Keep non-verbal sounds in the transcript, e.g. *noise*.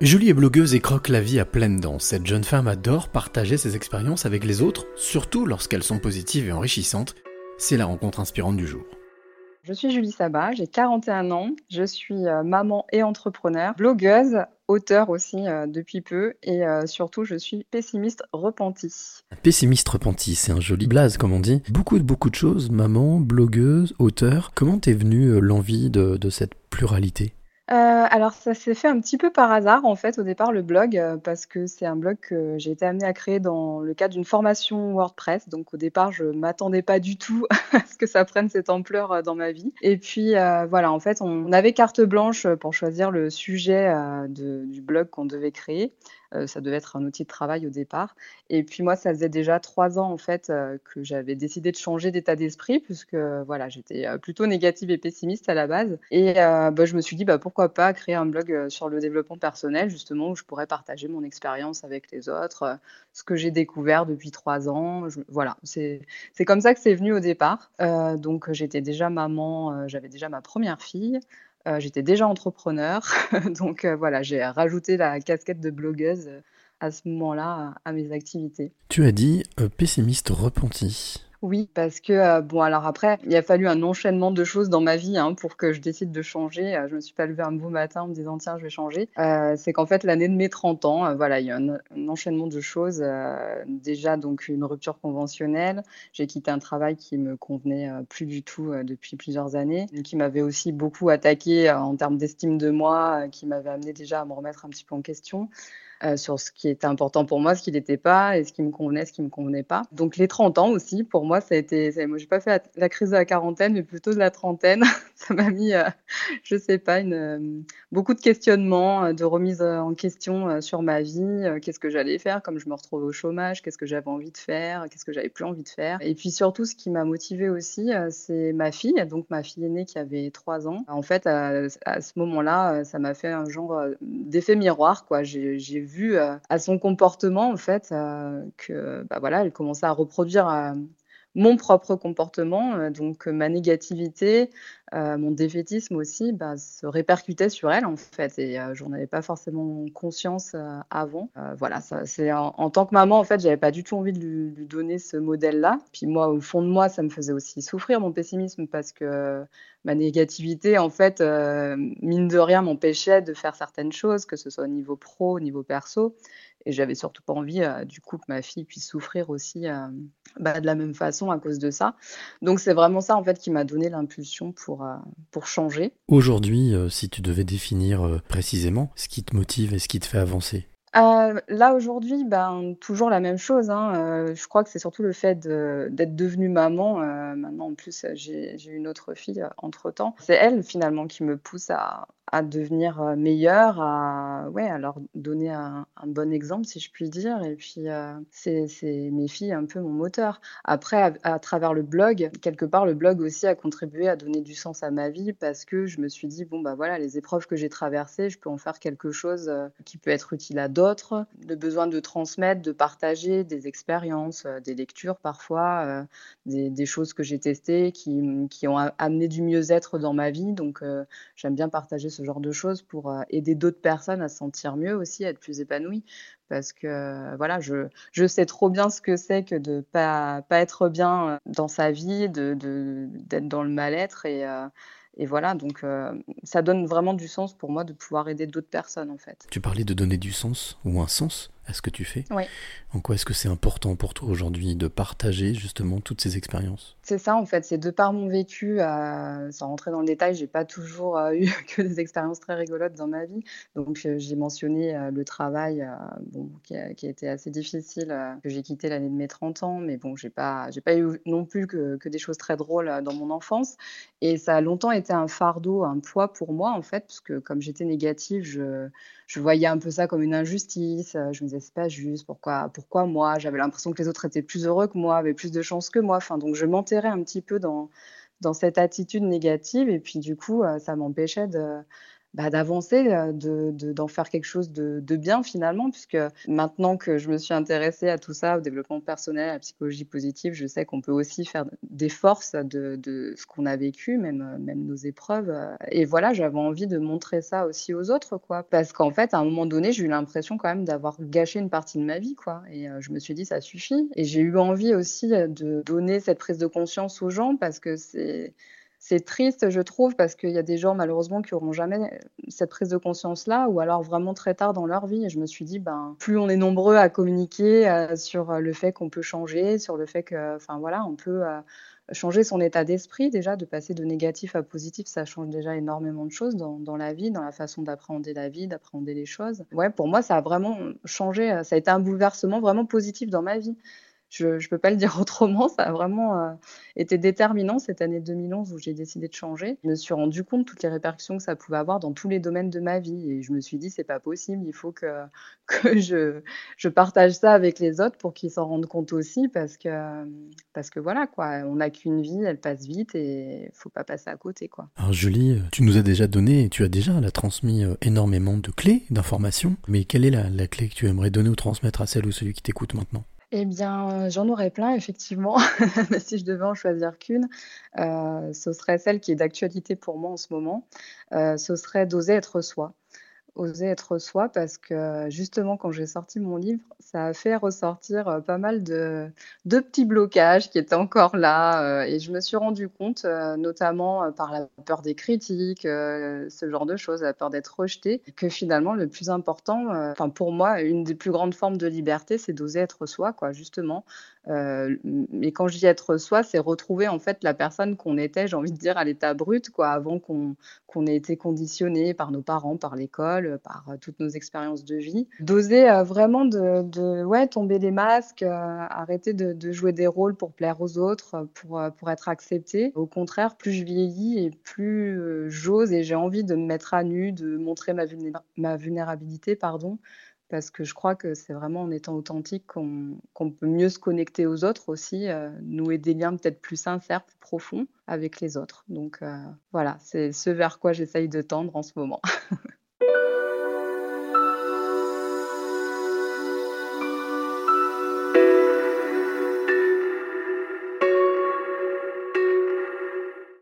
Julie est blogueuse et croque la vie à pleines dents. Cette jeune femme adore partager ses expériences avec les autres, surtout lorsqu'elles sont positives et enrichissantes. C'est la rencontre inspirante du jour. Je suis Julie Sabat, j'ai 41 ans, je suis euh, maman et entrepreneur, blogueuse, auteur aussi euh, depuis peu et euh, surtout je suis pessimiste repenti. Pessimiste repenti, c'est un joli blaze comme on dit. Beaucoup de beaucoup de choses, maman, blogueuse, auteur. Comment t'es venue l'envie de cette pluralité? Euh, alors ça s'est fait un petit peu par hasard en fait au départ le blog, euh, parce que c'est un blog que j'ai été amenée à créer dans le cadre d'une formation WordPress. Donc au départ je m'attendais pas du tout *laughs* à ce que ça prenne cette ampleur, euh, dans ma vie et puis, voilà en fait on avait carte blanche, pour choisir le sujet, du blog qu'on devait créer. Euh, ça devait être un outil de travail au départ. Et puis moi, ça faisait déjà trois ans en fait euh, que j'avais décidé de changer d'état d'esprit puisque voilà, j'étais euh, plutôt négative et pessimiste à la base. Et bah, je me suis dit bah, pourquoi pas créer un blog sur le développement personnel justement où je pourrais partager mon expérience avec les autres, ce que j'ai découvert depuis trois ans. voilà, c'est comme ça que c'est venu au départ. donc j'étais déjà maman, j'avais déjà ma première fille. Euh, j'étais déjà entrepreneur, *laughs* donc euh, voilà, j'ai rajouté la casquette de blogueuse euh, à ce moment-là à mes activités. Tu as dit pessimiste repenti. Oui, parce que, euh, bon, alors après, il a fallu un enchaînement de choses dans ma vie hein, pour que je décide de changer. Euh, je me suis pas levée un beau matin en me disant, tiens, je vais changer. Euh, c'est qu'en fait, l'année de mes 30 ans, voilà, il y a un, enchaînement de choses. déjà, donc, une rupture conventionnelle. J'ai quitté un travail qui me convenait plus du tout depuis plusieurs années, qui m'avait aussi beaucoup attaqué en termes d'estime de moi, qui m'avait amené déjà à me remettre un petit peu en question. Euh, sur ce qui était important pour moi, ce qui n'était pas, et ce qui me convenait, ce qui me convenait pas. Donc les 30 ans aussi, pour moi, ça a été, ça, moi j'ai pas fait la, crise de la quarantaine, mais plutôt de la trentaine. *laughs* ça m'a mis, euh, je sais pas, euh, beaucoup de questionnements, de remise en question sur ma vie, qu'est-ce que j'allais faire, comme je me retrouve au chômage, qu'est-ce que j'avais envie de faire, qu'est-ce que j'avais plus envie de faire. Et puis surtout, ce qui m'a motivée aussi, c'est ma fille, donc ma fille aînée qui avait 3 ans. En fait, à, à ce moment-là, ça m'a fait un genre d'effet miroir, quoi. J'ai vu euh, à son comportement en fait euh, que bah voilà, elle commençait à reproduire euh, mon propre comportement, donc ma négativité, mon défaitisme aussi, bah, se répercutait sur elle en fait, et j'en avais pas forcément conscience avant. voilà, c'est en, tant que maman en fait, j'avais pas du tout envie de lui, lui donner ce modèle-là. Puis moi, au fond de moi, ça me faisait aussi souffrir mon pessimisme parce que ma négativité, en fait, euh, mine de rien, m'empêchait de faire certaines choses, que ce soit au niveau pro, au niveau perso. Et j'avais surtout pas envie, euh, du coup, que ma fille puisse souffrir aussi euh, bah, de la même façon à cause de ça. Donc c'est vraiment ça, en fait, qui m'a donné l'impulsion pour, pour changer. Aujourd'hui, si tu devais définir précisément ce qui te motive et ce qui te fait avancer euh, là aujourd'hui, ben, toujours la même chose, hein, euh, je crois que c'est surtout le fait d'être devenue maman, euh, maintenant en plus, j'ai j'ai une autre fille, entre temps. C'est elle finalement qui me pousse à à devenir, meilleure, à ouais, à leur donner un bon exemple si je puis dire et puis, c'est c'est mes filles un peu mon moteur. Après à travers le blog, quelque part le blog aussi a contribué à donner du sens à ma vie parce que je me suis dit: «Bon, bah, voilà, les épreuves que j'ai traversées, je peux en faire quelque chose, qui peut être utile à d'autres» le besoin de transmettre, de partager des expériences, euh, des lectures parfois, euh, des, choses que j'ai testées qui, qui, ont amené du mieux-être dans ma vie. Donc euh, j'aime bien partager ce genre de choses pour aider d'autres personnes à se sentir mieux aussi, à être plus épanouies. Parce que voilà, je, je sais trop bien ce que c'est que de pas, pas être bien dans sa vie, d'être de, d'être dans le mal-être et et voilà, donc euh, ça donne vraiment du sens pour moi de pouvoir aider d'autres personnes en fait. Tu parlais de donner du sens ou un sens à ce que tu fais. En quoi est-ce que c'est important pour toi aujourd'hui de partager justement toutes ces expériences? C'est ça en fait, c'est de par mon vécu, euh, sans rentrer dans le détail, j'ai pas toujours euh, *laughs* eu que des expériences très rigolotes dans ma vie. Donc euh, j'ai mentionné le travail bon, qui, a, qui, a, été assez difficile, que j'ai quitté l'année de mes 30 ans, mais bon, j'ai pas, j'ai pas eu non plus que, que, des choses très drôles dans mon enfance. Et ça a longtemps été un fardeau, un poids pour moi en fait, parce que comme j'étais négative, je, je voyais un peu ça comme une injustice. Je me disais, c'est pas juste, pourquoi, pourquoi moi? J'avais l'impression que les autres étaient plus heureux que moi, avaient plus de chance que moi. Enfin, donc je m'enterrais un petit peu dans, dans cette attitude négative. Et puis du coup, euh, ça m'empêchait de, bah, d'avancer, de d'en faire quelque chose de de bien finalement, puisque maintenant que je me suis intéressée à tout ça, au développement personnel, à la psychologie positive, je sais qu'on peut aussi faire des forces de de ce qu'on a vécu, même même nos épreuves, et voilà, j'avais envie de montrer ça aussi aux autres, quoi. Parce qu'en fait, à un moment donné, j'ai eu l'impression quand même d'avoir gâché une partie de ma vie, quoi, et je me suis dit: «Ça suffit» et j'ai eu envie aussi, de donner cette prise de conscience aux gens parce que c'est c'est triste, je trouve, parce qu'il y a des gens malheureusement qui auront jamais cette prise de conscience-là, ou alors vraiment très tard dans leur vie. Et je me suis dit, ben, plus on est nombreux à communiquer euh, sur le fait qu'on peut changer, sur le fait que, enfin voilà, on peut euh, changer son état d'esprit déjà, de passer de négatif à positif, ça change déjà énormément de choses dans, dans la vie, dans la façon d'appréhender la vie, d'appréhender les choses. Ouais, pour moi, ça a vraiment changé, ça a été un bouleversement vraiment positif dans ma vie je ne peux pas le dire *laughs* autrement. Ça a vraiment euh, été déterminant cette année 2011 où j'ai décidé de changer. Je me suis rendu compte de toutes les répercussions que ça pouvait avoir dans tous les domaines de ma vie. Et je me suis dit, c'est pas possible, il faut que, *laughs* je, partage ça avec les autres pour qu'ils s'en rendent compte aussi parce que, parce que voilà, quoi, on n'a qu'une vie, elle passe vite et il faut pas passer à côté. Quoi. Alors Julie, tu nous as déjà donné, tu as déjà transmis euh, énormément de clés, d'informations, mais quelle est la, la clé que tu aimerais donner ou transmettre à celle ou celui qui t'écoute maintenant? Eh bien, j'en aurais plein effectivement, *laughs* mais si je devais en choisir qu'une, euh, ce serait celle qui est d'actualité pour moi en ce moment, euh, ce serait d'oser être soi oser être soi parce que justement quand j'ai sorti mon livre, ça a fait ressortir euh, pas mal de, de petits blocages qui étaient encore là euh, et je me suis rendu compte, euh, notamment par la peur des critiques, ce genre de choses, la peur d'être rejeté, que finalement le plus important, enfin pour moi, une des plus grandes formes de liberté, c'est d'oser être soi, quoi, justement. Mais quand je dis être soi, c'est retrouver en fait la personne qu'on était, j'ai envie de dire, à l'état brut, quoi, avant qu'on ait été conditionné par nos parents, par l'école, euh, par euh, toutes nos expériences de vie. D'oser euh, vraiment de, ouais, tomber des masques, arrêter de, jouer des rôles pour plaire aux autres, pour, pour être accepté. Au contraire, plus je vieillis et plus j'ose et j'ai envie de me mettre à nu, de montrer ma, ma vulnérabilité, pardon, parce que je crois que c'est vraiment en étant authentique qu'on peut mieux se connecter aux autres aussi, nouer des liens peut-être plus sincères, plus profonds avec les autres. Donc voilà, c'est ce vers quoi j'essaye de tendre en ce moment. *laughs*